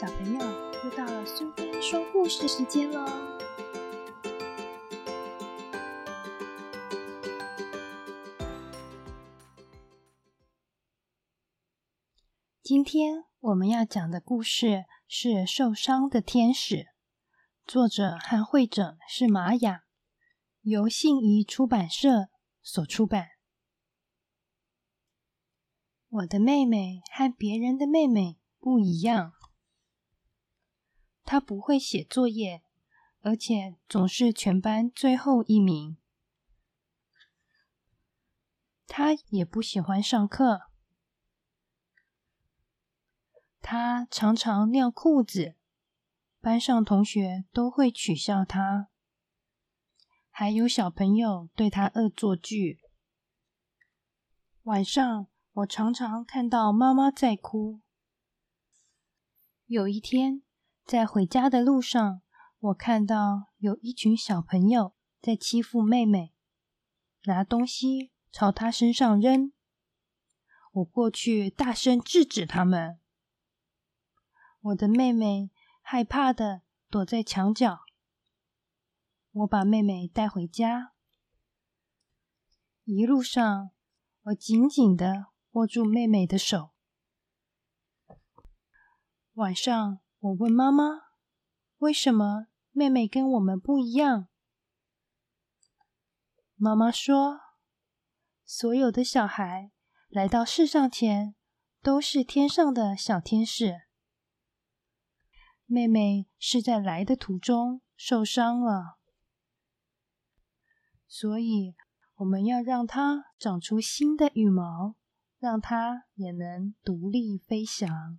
小朋友，又到了苏菲说故事时间喽！今天我们要讲的故事是《受伤的天使》，作者和绘者是玛雅，由信宜出版社所出版。我的妹妹和别人的妹妹不一样。他不会写作业，而且总是全班最后一名。他也不喜欢上课。他常常尿裤子，班上同学都会取笑他，还有小朋友对他恶作剧。晚上。我常常看到妈妈在哭。有一天，在回家的路上，我看到有一群小朋友在欺负妹妹，拿东西朝她身上扔。我过去大声制止他们。我的妹妹害怕的躲在墙角。我把妹妹带回家，一路上我紧紧的。握住妹妹的手。晚上，我问妈妈：“为什么妹妹跟我们不一样？”妈妈说：“所有的小孩来到世上前都是天上的小天使。妹妹是在来的途中受伤了，所以我们要让她长出新的羽毛。”让她也能独立飞翔。